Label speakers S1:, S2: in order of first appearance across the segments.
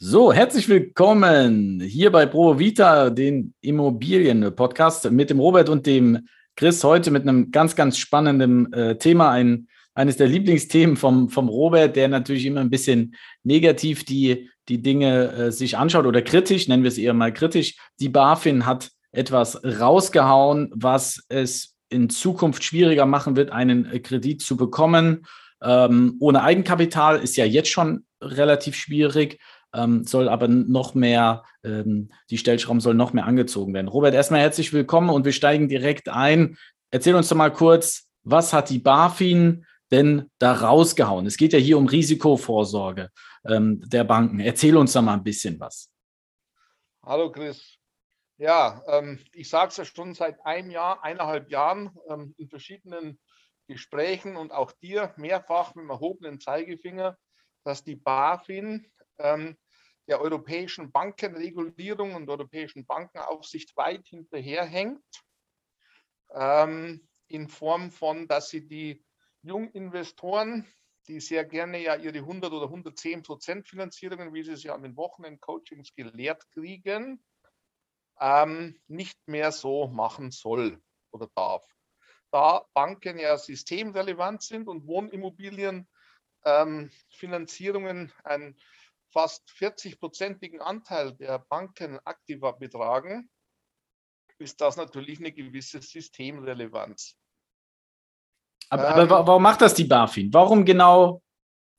S1: So, herzlich willkommen hier bei Pro Vita, den Immobilien-Podcast mit dem Robert und dem Chris heute mit einem ganz, ganz spannenden äh, Thema. Ein, eines der Lieblingsthemen vom, vom Robert, der natürlich immer ein bisschen negativ die, die Dinge äh, sich anschaut oder kritisch, nennen wir es eher mal kritisch. Die BaFin hat etwas rausgehauen, was es in Zukunft schwieriger machen wird, einen äh, Kredit zu bekommen. Ähm, ohne Eigenkapital ist ja jetzt schon relativ schwierig, ähm, soll aber noch mehr, ähm, die Stellschrauben sollen noch mehr angezogen werden. Robert, erstmal herzlich willkommen und wir steigen direkt ein. Erzähl uns doch mal kurz, was hat die BaFin denn da rausgehauen? Es geht ja hier um Risikovorsorge ähm, der Banken. Erzähl uns doch mal ein bisschen was.
S2: Hallo Chris. Ja, ähm, ich sage es ja schon seit einem Jahr, eineinhalb Jahren ähm, in verschiedenen Gesprächen und auch dir mehrfach mit dem erhobenen Zeigefinger, dass die BaFin ähm, der europäischen Bankenregulierung und europäischen Bankenaufsicht weit hinterherhängt, ähm, in Form von, dass sie die Junginvestoren, die sehr gerne ja ihre 100 oder 110 Prozent Finanzierungen, wie sie ja an den Wochenend-Coachings gelehrt kriegen, ähm, nicht mehr so machen soll oder darf. Da Banken ja systemrelevant sind und Wohnimmobilienfinanzierungen ähm, ein fast 40-prozentigen Anteil der Banken aktiver betragen, ist das natürlich eine gewisse Systemrelevanz.
S1: Aber, ähm, aber warum macht das die BaFin? Warum genau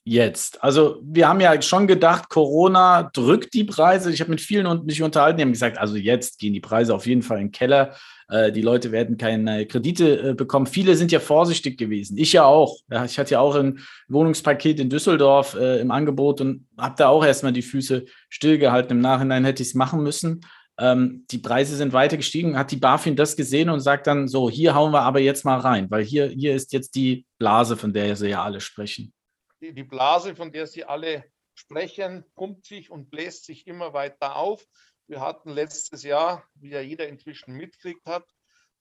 S1: jetzt? Also wir haben ja schon gedacht, Corona drückt die Preise. Ich habe mit vielen mich unterhalten, die haben gesagt, also jetzt gehen die Preise auf jeden Fall in den Keller. Äh, die Leute werden keine Kredite äh, bekommen. Viele sind ja vorsichtig gewesen. Ich ja auch. ich hatte ja auch ein Wohnungspaket in Düsseldorf äh, im Angebot und habe da auch erstmal die Füße stillgehalten. Im Nachhinein hätte ich es machen müssen. Ähm, die Preise sind weiter gestiegen. Hat die BaFin das gesehen und sagt dann so, hier hauen wir aber jetzt mal rein, weil hier, hier ist jetzt die Blase, von der sie ja alle sprechen
S2: die, die Blase, von der Sie alle sprechen, pumpt sich und bläst sich immer weiter auf. Wir hatten letztes Jahr, wie ja jeder inzwischen mitkriegt hat,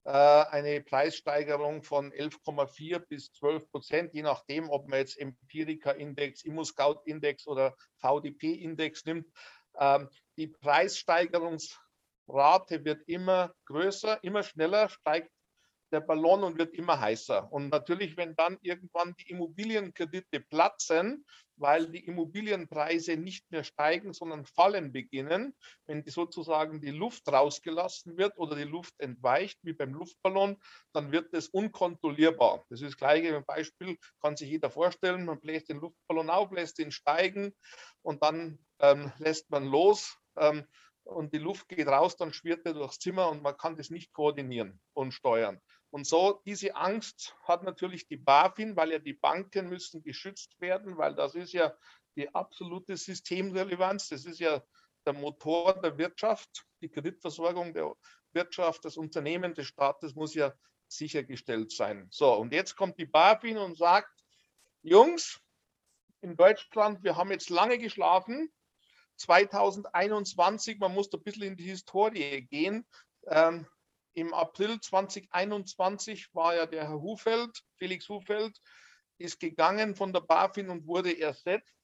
S2: äh, eine Preissteigerung von 11,4 bis 12 Prozent, je nachdem, ob man jetzt Empirica-Index, Immo-Scout-Index oder VDP-Index nimmt. Ähm, die Preissteigerungsrate wird immer größer, immer schneller, steigt der Ballon und wird immer heißer. Und natürlich, wenn dann irgendwann die Immobilienkredite platzen, weil die Immobilienpreise nicht mehr steigen, sondern fallen beginnen, wenn die sozusagen die Luft rausgelassen wird oder die Luft entweicht, wie beim Luftballon, dann wird es unkontrollierbar. Das ist das gleiche Beispiel, kann sich jeder vorstellen. Man bläst den Luftballon auf, lässt ihn steigen und dann ähm, lässt man los. Ähm, und die Luft geht raus, dann schwirrt er durchs Zimmer und man kann das nicht koordinieren und steuern. Und so diese Angst hat natürlich die BaFin, weil ja die Banken müssen geschützt werden, weil das ist ja die absolute Systemrelevanz. Das ist ja der Motor der Wirtschaft. Die Kreditversorgung der Wirtschaft, das Unternehmen des Staates muss ja sichergestellt sein. So, und jetzt kommt die BaFin und sagt, Jungs, in Deutschland, wir haben jetzt lange geschlafen. 2021, man muss ein bisschen in die Historie gehen. Ähm, im April 2021 war ja der Herr Hufeld, Felix Hufeld, ist gegangen von der BaFin und wurde ersetzt.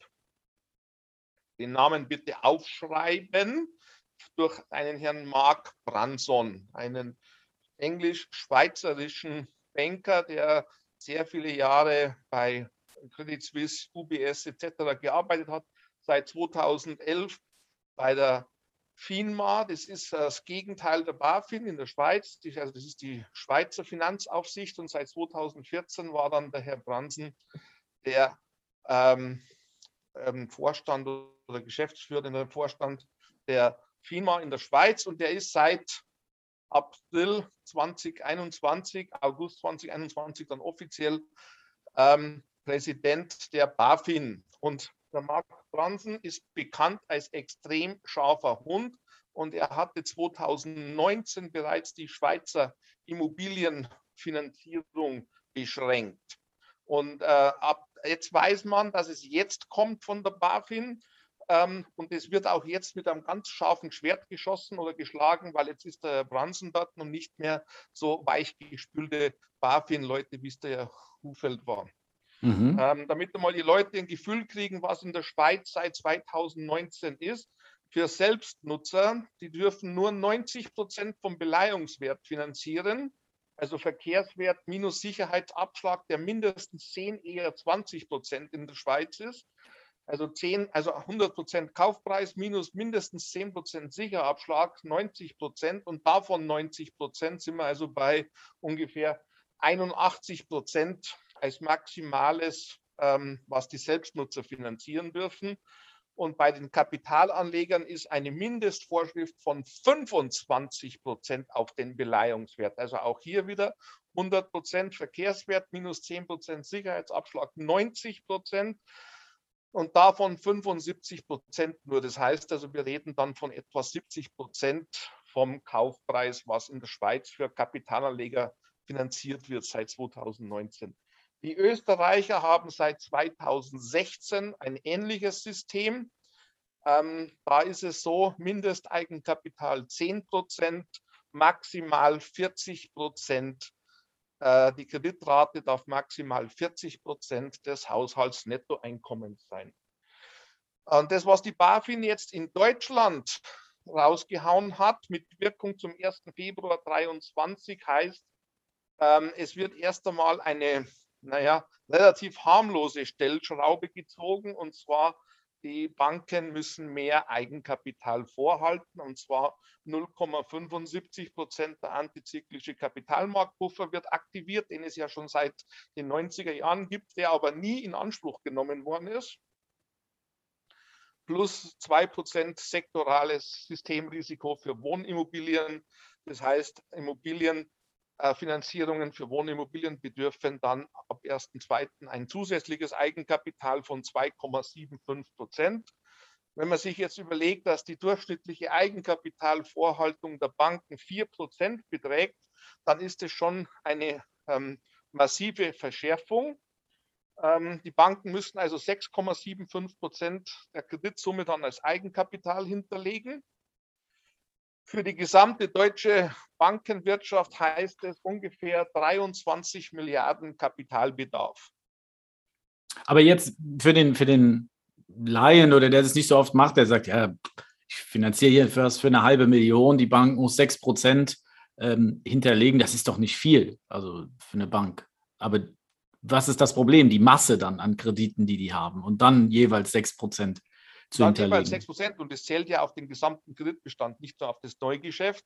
S2: Den Namen bitte aufschreiben durch einen Herrn Mark Branson, einen englisch-schweizerischen Banker, der sehr viele Jahre bei Credit Suisse, UBS etc. gearbeitet hat, seit 2011 bei der FINMA, das ist das Gegenteil der BaFin in der Schweiz. Also das ist die Schweizer Finanzaufsicht und seit 2014 war dann der Herr Bransen der ähm, ähm, Vorstand oder geschäftsführende Vorstand der FINMA in der Schweiz und der ist seit April 2021, August 2021 dann offiziell ähm, Präsident der BaFin. Und der Marc Branson ist bekannt als extrem scharfer Hund und er hatte 2019 bereits die Schweizer Immobilienfinanzierung beschränkt. Und äh, ab jetzt weiß man, dass es jetzt kommt von der BaFin. Ähm, und es wird auch jetzt mit einem ganz scharfen Schwert geschossen oder geschlagen, weil jetzt ist der Branson dort und nicht mehr so weichgespülte BaFin-Leute, wie es der Hufeld war. Mhm. Ähm, damit mal die Leute ein Gefühl kriegen, was in der Schweiz seit 2019 ist. Für Selbstnutzer, die dürfen nur 90 Prozent vom Beleihungswert finanzieren. Also Verkehrswert minus Sicherheitsabschlag, der mindestens 10, eher 20 Prozent in der Schweiz ist. Also 10, also 100 Prozent Kaufpreis minus mindestens 10 Prozent Sicherabschlag, 90 Prozent und davon 90 Prozent sind wir also bei ungefähr 81 Prozent als maximales, ähm, was die Selbstnutzer finanzieren dürfen. Und bei den Kapitalanlegern ist eine Mindestvorschrift von 25 Prozent auf den Beleihungswert. Also auch hier wieder 100 Prozent Verkehrswert minus 10 Prozent Sicherheitsabschlag 90 Prozent und davon 75 Prozent nur. Das heißt also, wir reden dann von etwa 70 Prozent vom Kaufpreis, was in der Schweiz für Kapitalanleger finanziert wird seit 2019. Die Österreicher haben seit 2016 ein ähnliches System. Ähm, da ist es so, Mindesteigenkapital 10 Prozent, maximal 40 Prozent äh, die Kreditrate darf maximal 40 Prozent des Haushaltsnettoeinkommens sein. Und das, was die BaFin jetzt in Deutschland rausgehauen hat, mit Wirkung zum 1. Februar 2023, heißt, ähm, es wird erst einmal eine, naja, relativ harmlose Stellschraube gezogen, und zwar die Banken müssen mehr Eigenkapital vorhalten und zwar 0,75 Prozent der antizyklische Kapitalmarktpuffer wird aktiviert, den es ja schon seit den 90er Jahren gibt, der aber nie in Anspruch genommen worden ist. Plus 2 Prozent sektorales Systemrisiko für Wohnimmobilien. Das heißt, Immobilien Finanzierungen für Wohnimmobilien bedürfen dann ab 1.2. ein zusätzliches Eigenkapital von 2,75 Prozent. Wenn man sich jetzt überlegt, dass die durchschnittliche Eigenkapitalvorhaltung der Banken 4 Prozent beträgt, dann ist es schon eine ähm, massive Verschärfung. Ähm, die Banken müssen also 6,75 Prozent der Kreditsumme dann als Eigenkapital hinterlegen. Für die gesamte deutsche Bankenwirtschaft heißt es ungefähr 23 Milliarden Kapitalbedarf.
S1: Aber jetzt für den, für den Laien oder der das nicht so oft macht, der sagt, ja, ich finanziere hier für, für eine halbe Million, die Bank muss 6 Prozent ähm, hinterlegen, das ist doch nicht viel, also für eine Bank. Aber was ist das Problem? Die Masse dann an Krediten, die die haben und dann jeweils 6 Prozent zu dann hinterlegen. Jeweils
S2: 6 Prozent und es zählt ja auf den gesamten Kreditbestand, nicht nur auf das Neugeschäft,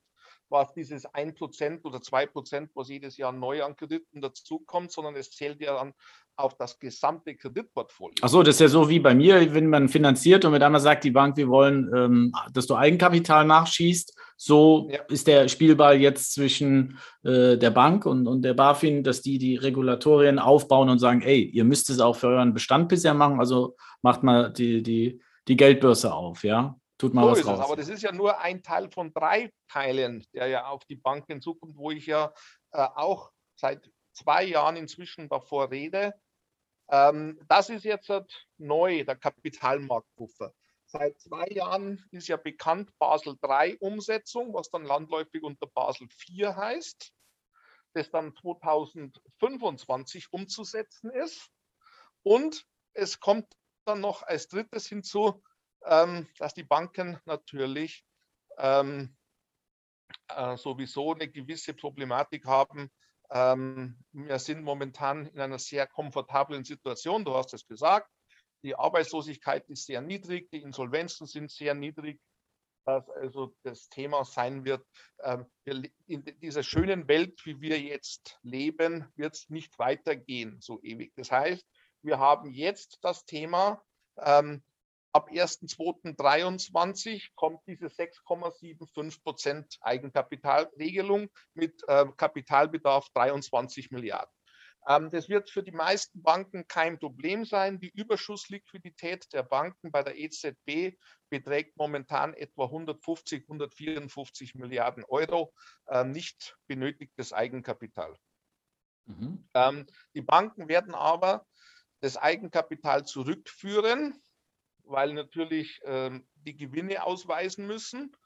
S2: was dieses 1 Prozent oder 2 Prozent, was jedes Jahr neu an Krediten dazukommt, sondern es zählt ja dann auf das gesamte Kreditportfolio.
S1: Achso, das ist ja so wie bei mir, wenn man finanziert und mit einmal sagt die Bank, wir wollen, ähm, dass du Eigenkapital nachschießt. So ja. ist der Spielball jetzt zwischen äh, der Bank und, und der BaFin, dass die die Regulatorien aufbauen und sagen, ey, ihr müsst es auch für euren Bestand bisher machen, also macht mal die, die, die Geldbörse auf, ja. Tut mal so was raus.
S2: Es, aber das ist ja nur ein Teil von drei Teilen, der ja auf die Banken zukommt, wo ich ja äh, auch seit zwei Jahren inzwischen davor rede. Ähm, das ist jetzt neu, der Kapitalmarktpuffer. Seit zwei Jahren ist ja bekannt Basel III Umsetzung, was dann landläufig unter Basel IV heißt, das dann 2025 umzusetzen ist. Und es kommt dann noch als drittes hinzu, ähm, dass die Banken natürlich ähm, äh, sowieso eine gewisse Problematik haben, ähm, wir sind momentan in einer sehr komfortablen Situation. Du hast es gesagt. Die Arbeitslosigkeit ist sehr niedrig, die Insolvenzen sind sehr niedrig. Dass also das Thema sein wird, in dieser schönen Welt, wie wir jetzt leben, wird es nicht weitergehen so ewig. Das heißt, wir haben jetzt das Thema, ähm, ab 1.2.23 kommt diese 6,75 Prozent Eigenkapitalregelung mit äh, Kapitalbedarf 23 Milliarden. Ähm, das wird für die meisten Banken kein Problem sein. Die Überschussliquidität der Banken bei der EZB beträgt momentan etwa 150, 154 Milliarden Euro äh, nicht benötigtes Eigenkapital. Mhm. Ähm, die Banken werden aber das Eigenkapital zurückführen weil natürlich ähm, die Gewinne ausweisen müssen.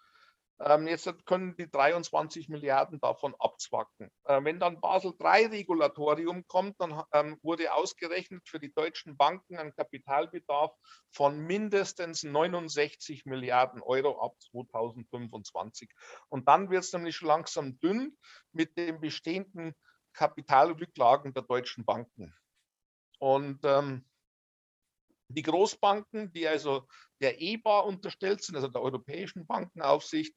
S2: Ähm, jetzt können die 23 Milliarden davon abzwacken. Äh, wenn dann Basel III-Regulatorium kommt, dann ähm, wurde ausgerechnet für die deutschen Banken ein Kapitalbedarf von mindestens 69 Milliarden Euro ab 2025. Und dann wird es nämlich langsam dünn mit den bestehenden Kapitalrücklagen der deutschen Banken. Und ähm, die Großbanken, die also der EBA unterstellt sind, also der Europäischen Bankenaufsicht,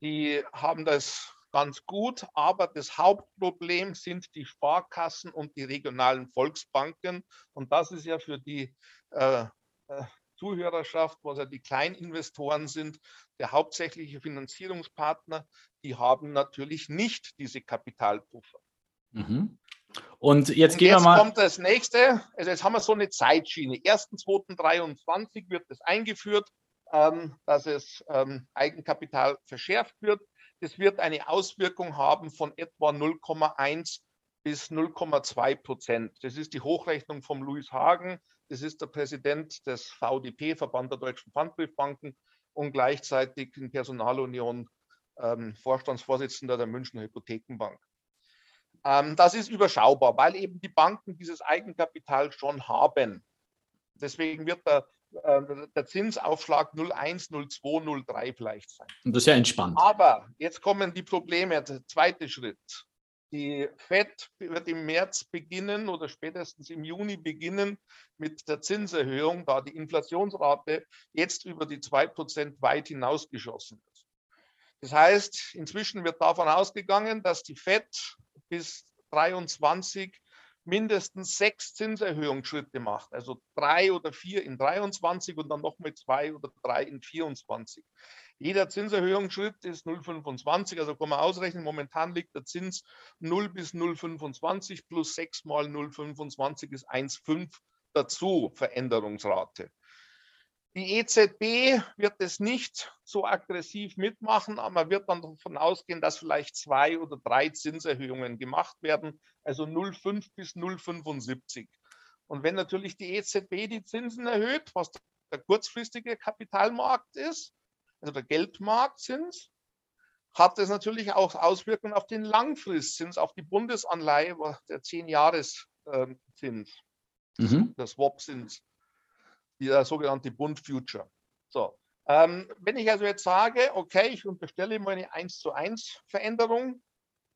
S2: die haben das ganz gut, aber das Hauptproblem sind die Sparkassen und die regionalen Volksbanken. Und das ist ja für die äh, äh, Zuhörerschaft, was ja die Kleininvestoren sind, der hauptsächliche Finanzierungspartner, die haben natürlich nicht diese Kapitalpuffer.
S1: Mhm. Und jetzt
S2: Und
S1: gehen
S2: jetzt
S1: wir mal.
S2: kommt das nächste. Also jetzt haben wir so eine Zeitschiene. 1.2.23 wird es eingeführt, ähm, dass es ähm, Eigenkapital verschärft wird. Das wird eine Auswirkung haben von etwa 0,1 bis 0,2 Prozent. Das ist die Hochrechnung vom Louis Hagen. Das ist der Präsident des VDP, Verband der Deutschen Pfandbriefbanken, und gleichzeitig in Personalunion ähm, Vorstandsvorsitzender der Münchner Hypothekenbank. Ähm, das ist überschaubar, weil eben die Banken dieses Eigenkapital schon haben. Deswegen wird der, äh, der Zinsaufschlag 0,1, 0,2, 0,3 vielleicht sein.
S1: Und das ist ja entspannt.
S2: Aber jetzt kommen die Probleme. Der zweite Schritt. Die FED wird im März beginnen oder spätestens im Juni beginnen mit der Zinserhöhung, da die Inflationsrate jetzt über die 2% weit hinausgeschossen ist. Das heißt, inzwischen wird davon ausgegangen, dass die FED bis 23 mindestens sechs Zinserhöhungsschritte macht, also drei oder vier in 23 und dann nochmal zwei oder drei in 24. Jeder Zinserhöhungsschritt ist 0,25, also kann man ausrechnen, momentan liegt der Zins 0 bis 0,25 plus 6 mal 0,25 ist 1,5 dazu Veränderungsrate. Die EZB wird es nicht so aggressiv mitmachen, aber man wird dann davon ausgehen, dass vielleicht zwei oder drei Zinserhöhungen gemacht werden, also 0,5 bis 0,75. Und wenn natürlich die EZB die Zinsen erhöht, was der kurzfristige Kapitalmarkt ist, also der Geldmarktzins, hat es natürlich auch Auswirkungen auf den Langfristzins, auf die Bundesanleihe, der 10-Jahres-Zins, mhm. der Swap-Zins der sogenannte Bund Future. So, ähm, wenn ich also jetzt sage, okay, ich unterstelle mal eine 1 zu 1 Veränderung,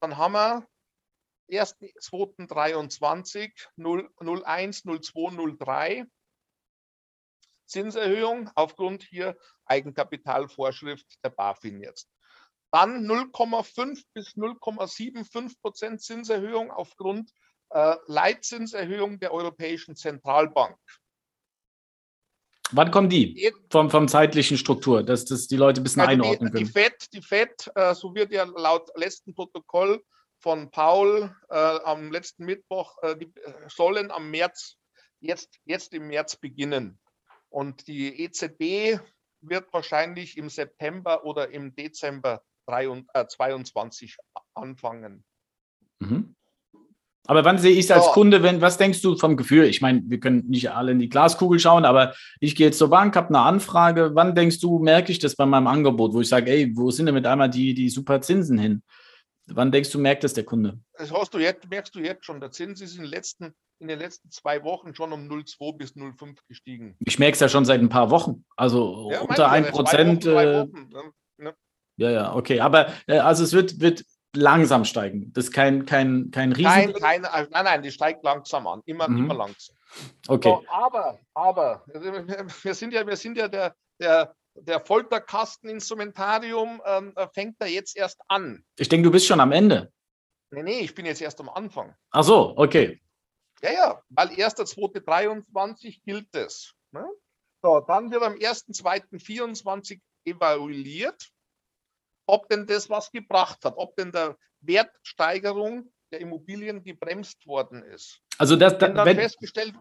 S2: dann haben wir 1.2.23 01, 02, 03 Zinserhöhung aufgrund hier Eigenkapitalvorschrift der BaFin jetzt. Dann 0,5 bis 0,75 Prozent Zinserhöhung aufgrund äh, Leitzinserhöhung der Europäischen Zentralbank.
S1: Wann kommen die vom, vom zeitlichen Struktur, dass das die Leute ein bisschen also einordnen
S2: können? Die FED, die FED äh, so wird ja laut letzten Protokoll von Paul äh, am letzten Mittwoch, äh, die äh, sollen am März, jetzt, jetzt im März beginnen. Und die EZB wird wahrscheinlich im September oder im Dezember 2022 äh, anfangen.
S1: Mhm. Aber wann sehe ich es als oh. Kunde, wenn, was denkst du vom Gefühl? Ich meine, wir können nicht alle in die Glaskugel schauen, aber ich gehe jetzt zur Bank, habe eine Anfrage. Wann denkst du, merke ich das bei meinem Angebot, wo ich sage, ey, wo sind denn mit einmal die, die super Zinsen hin? Wann denkst du, merkt das der Kunde?
S2: Das hast du jetzt, merkst du jetzt schon. Der Zins ist in den letzten, in den letzten zwei Wochen schon um 0,2 bis 0,5 gestiegen.
S1: Ich merke es ja schon seit ein paar Wochen. Also ja, unter 1 Prozent. Äh, ne? Ja, ja, okay. Aber äh, also es wird, wird langsam steigen. Das ist kein, kein, kein Riesen.
S2: Nein, kein, nein, nein, die steigt langsam an. Immer, mhm. immer langsam.
S1: Okay. So,
S2: aber, aber, wir sind ja, wir sind ja der, der, der Folterkasteninstrumentarium ähm, äh, fängt da jetzt erst an.
S1: Ich denke, du bist schon am Ende.
S2: Nee, nee, ich bin jetzt erst am Anfang.
S1: Ach so, okay.
S2: Ja, ja, weil 1.2.23 gilt es. Ne? So, dann wird am 1.2.24 evaluiert ob denn das was gebracht hat, ob denn der Wertsteigerung der Immobilien gebremst worden ist.
S1: Also das, wenn dann wenn, festgestellt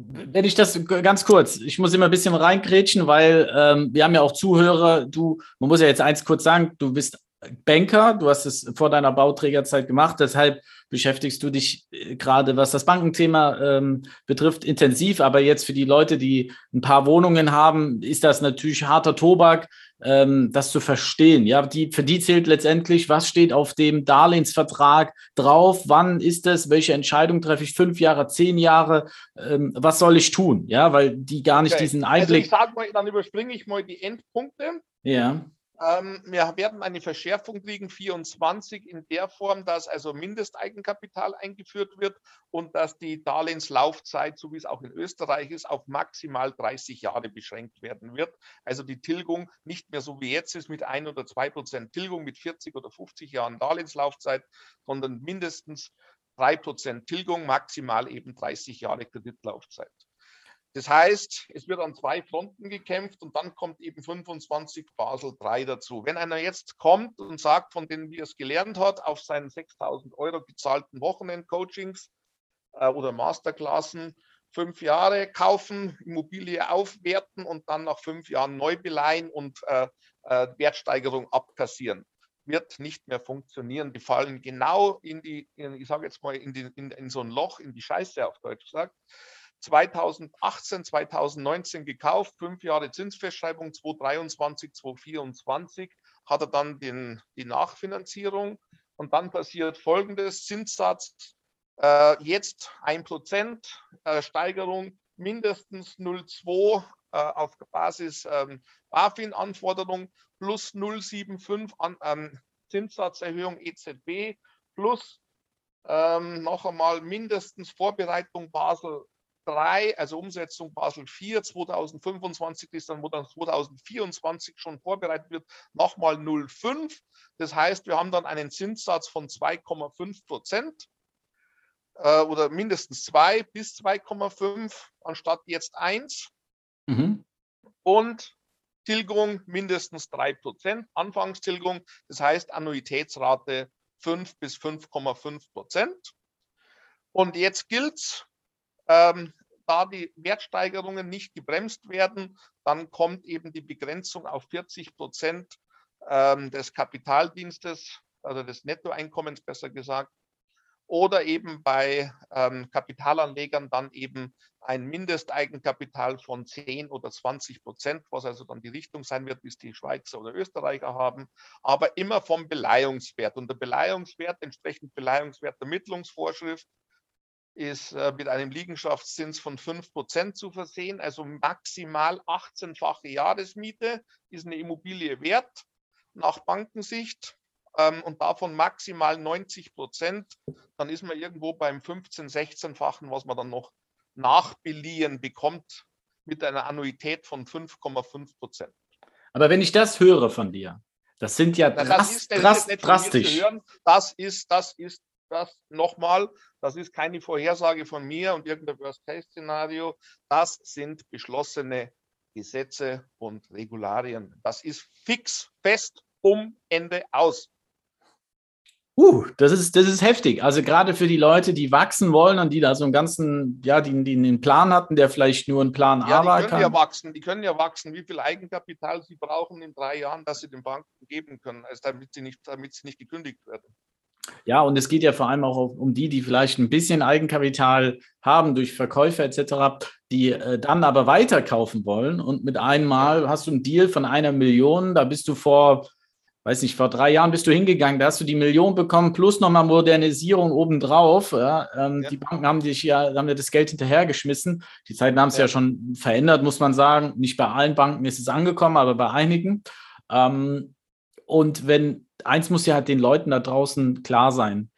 S1: wenn ich das ganz kurz, ich muss immer ein bisschen reingrätschen, weil ähm, wir haben ja auch Zuhörer, du, man muss ja jetzt eins kurz sagen, du bist Banker, du hast es vor deiner Bauträgerzeit gemacht, deshalb beschäftigst du dich äh, gerade, was das Bankenthema ähm, betrifft, intensiv. Aber jetzt für die Leute, die ein paar Wohnungen haben, ist das natürlich harter Tobak, ähm, das zu verstehen. Ja, die, für die zählt letztendlich, was steht auf dem Darlehensvertrag drauf, wann ist es, welche Entscheidung treffe ich, fünf Jahre, zehn Jahre, ähm, was soll ich tun? Ja, weil die gar nicht okay. diesen Einblick.
S2: Also ich sage mal, dann überspringe ich mal die Endpunkte.
S1: Ja.
S2: Ähm, wir werden eine Verschärfung kriegen, 24, in der Form, dass also Mindesteigenkapital eingeführt wird und dass die Darlehenslaufzeit, so wie es auch in Österreich ist, auf maximal 30 Jahre beschränkt werden wird. Also die Tilgung nicht mehr so wie jetzt ist mit 1 oder 2 Prozent Tilgung mit 40 oder 50 Jahren Darlehenslaufzeit, sondern mindestens 3 Prozent Tilgung, maximal eben 30 Jahre Kreditlaufzeit. Das heißt, es wird an zwei Fronten gekämpft und dann kommt eben 25 Basel 3 dazu. Wenn einer jetzt kommt und sagt, von denen wie er es gelernt hat, auf seinen 6000 Euro gezahlten Wochenend-Coachings äh, oder Masterklassen fünf Jahre kaufen, Immobilie aufwerten und dann nach fünf Jahren neu beleihen und äh, äh, Wertsteigerung abkassieren wird nicht mehr funktionieren. Die fallen genau in die, in, ich sage jetzt mal, in, die, in, in so ein Loch, in die Scheiße auf Deutsch gesagt. 2018, 2019 gekauft, fünf Jahre Zinsfestschreibung, 2023, 2024 hat er dann den, die Nachfinanzierung. Und dann passiert folgendes, Zinssatz äh, jetzt 1% äh, Steigerung mindestens 0,2 äh, auf Basis ähm, BaFin-Anforderung plus 0,75 an ähm, Zinssatzerhöhung EZB plus ähm, noch einmal mindestens Vorbereitung Basel 3, also Umsetzung Basel 4 2025 ist dann, wo dann 2024 schon vorbereitet wird, nochmal 0,5. Das heißt, wir haben dann einen Zinssatz von 2,5 Prozent äh, oder mindestens 2 bis 2,5 anstatt jetzt 1. Mhm. Und Tilgung mindestens 3 Prozent, Anfangstilgung, das heißt Annuitätsrate 5 bis 5,5 Prozent. Und jetzt gilt es, ähm, da die Wertsteigerungen nicht gebremst werden, dann kommt eben die Begrenzung auf 40 Prozent ähm, des Kapitaldienstes, also des Nettoeinkommens besser gesagt, oder eben bei ähm, Kapitalanlegern dann eben ein Mindesteigenkapital von 10 oder 20 Prozent, was also dann die Richtung sein wird, bis die Schweizer oder Österreicher haben, aber immer vom Beleihungswert. Und der Beleihungswert, entsprechend Beleihungswertermittlungsvorschrift, ist äh, mit einem Liegenschaftszins von 5% zu versehen, also maximal 18-fache Jahresmiete ist eine Immobilie wert nach Bankensicht ähm, und davon maximal 90 Prozent, dann ist man irgendwo beim 15-, 16-fachen, was man dann noch nachbeliehen bekommt mit einer Annuität von 5,5 Prozent.
S1: Aber wenn ich das höre von dir, das sind ja
S2: Na, das ist, das drast, ist drastisch. Das ist, das ist das nochmal, das ist keine Vorhersage von mir und irgendein Worst-Case-Szenario. Das sind beschlossene Gesetze und Regularien. Das ist fix, fest, um Ende aus.
S1: Uh, das ist, das ist heftig. Also gerade für die Leute, die wachsen wollen und die da so einen ganzen, ja, die, die einen Plan hatten, der vielleicht nur einen Plan
S2: A war. Die können ja wachsen, die können ja wachsen, wie viel Eigenkapital sie brauchen in drei Jahren, dass sie den Banken geben können, also damit sie nicht, damit sie nicht gekündigt werden.
S1: Ja, und es geht ja vor allem auch um die, die vielleicht ein bisschen Eigenkapital haben durch Verkäufe etc., die äh, dann aber weiterkaufen wollen. Und mit einmal hast du einen Deal von einer Million, da bist du vor, weiß nicht, vor drei Jahren bist du hingegangen, da hast du die Million bekommen, plus nochmal Modernisierung obendrauf. Ja, ähm, ja. Die Banken haben dich ja, haben dir das Geld hinterhergeschmissen. Die Zeiten haben es ja. ja. schon verändert, muss man sagen. Nicht bei allen Banken ist es angekommen, aber bei einigen. Ähm, und wenn eins muss ja halt den Leuten da draußen klar sein,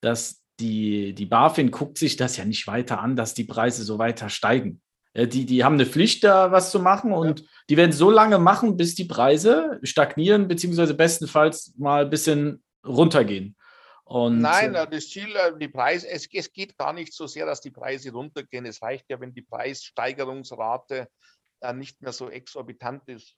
S1: dass die, die BaFin guckt sich das ja nicht weiter an, dass die Preise so weiter steigen. Die, die haben eine Pflicht, da was zu machen und ja. die werden so lange machen, bis die Preise stagnieren, beziehungsweise bestenfalls mal ein bisschen runtergehen.
S2: Und, Nein, äh, das Ziel, äh, die Preise, es, es geht gar nicht so sehr, dass die Preise runtergehen. Es reicht ja, wenn die Preissteigerungsrate äh, nicht mehr so exorbitant ist.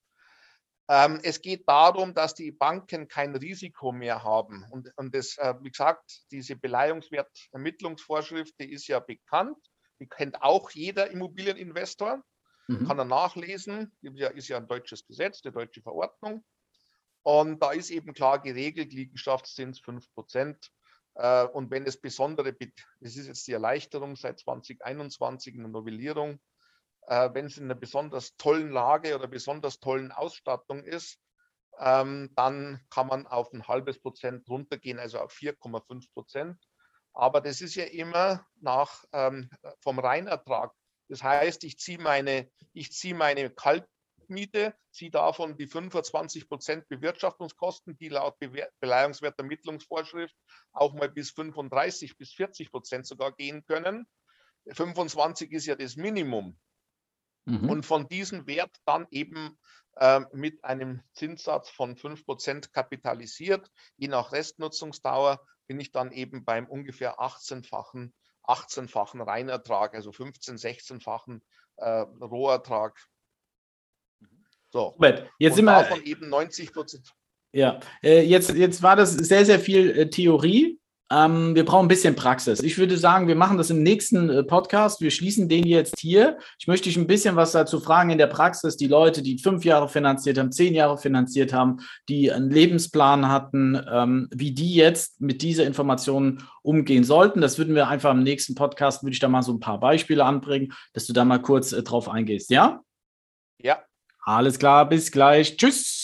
S2: Ähm, es geht darum, dass die Banken kein Risiko mehr haben. Und, und das, äh, wie gesagt, diese Beleihungswertermittlungsvorschrift, die ist ja bekannt. Die kennt auch jeder Immobilieninvestor. Mhm. Kann er nachlesen. Ist ja, ist ja ein deutsches Gesetz, die deutsche Verordnung. Und da ist eben klar geregelt, Liegenschaftszins 5 Prozent. Äh, und wenn es besondere, das ist jetzt die Erleichterung seit 2021 in der Novellierung, äh, wenn es in einer besonders tollen Lage oder besonders tollen Ausstattung ist, ähm, dann kann man auf ein halbes Prozent runtergehen, also auf 4,5 Prozent. Aber das ist ja immer nach, ähm, vom Reinertrag. Das heißt, ich ziehe meine, ich ziehe meine Kaltmiete, ziehe davon die 25 Prozent Bewirtschaftungskosten, die laut Beleihungswertermittlungsvorschrift auch mal bis 35 bis 40 Prozent sogar gehen können. 25 ist ja das Minimum. Mhm. Und von diesem Wert dann eben äh, mit einem Zinssatz von 5% kapitalisiert, je nach Restnutzungsdauer, bin ich dann eben beim ungefähr 18-fachen 18-fachen Reinertrag, also 15-, 16-fachen äh, Rohertrag.
S1: So. Robert, jetzt Und sind wir. Eben 90 Prozent. Ja, äh, jetzt, jetzt war das sehr, sehr viel äh, Theorie. Ähm, wir brauchen ein bisschen Praxis. Ich würde sagen, wir machen das im nächsten äh, Podcast. Wir schließen den jetzt hier. Ich möchte dich ein bisschen was dazu fragen in der Praxis. Die Leute, die fünf Jahre finanziert haben, zehn Jahre finanziert haben, die einen Lebensplan hatten, ähm, wie die jetzt mit dieser Information umgehen sollten. Das würden wir einfach im nächsten Podcast, würde ich da mal so ein paar Beispiele anbringen, dass du da mal kurz äh, drauf eingehst. Ja?
S2: Ja.
S1: Alles klar, bis gleich. Tschüss.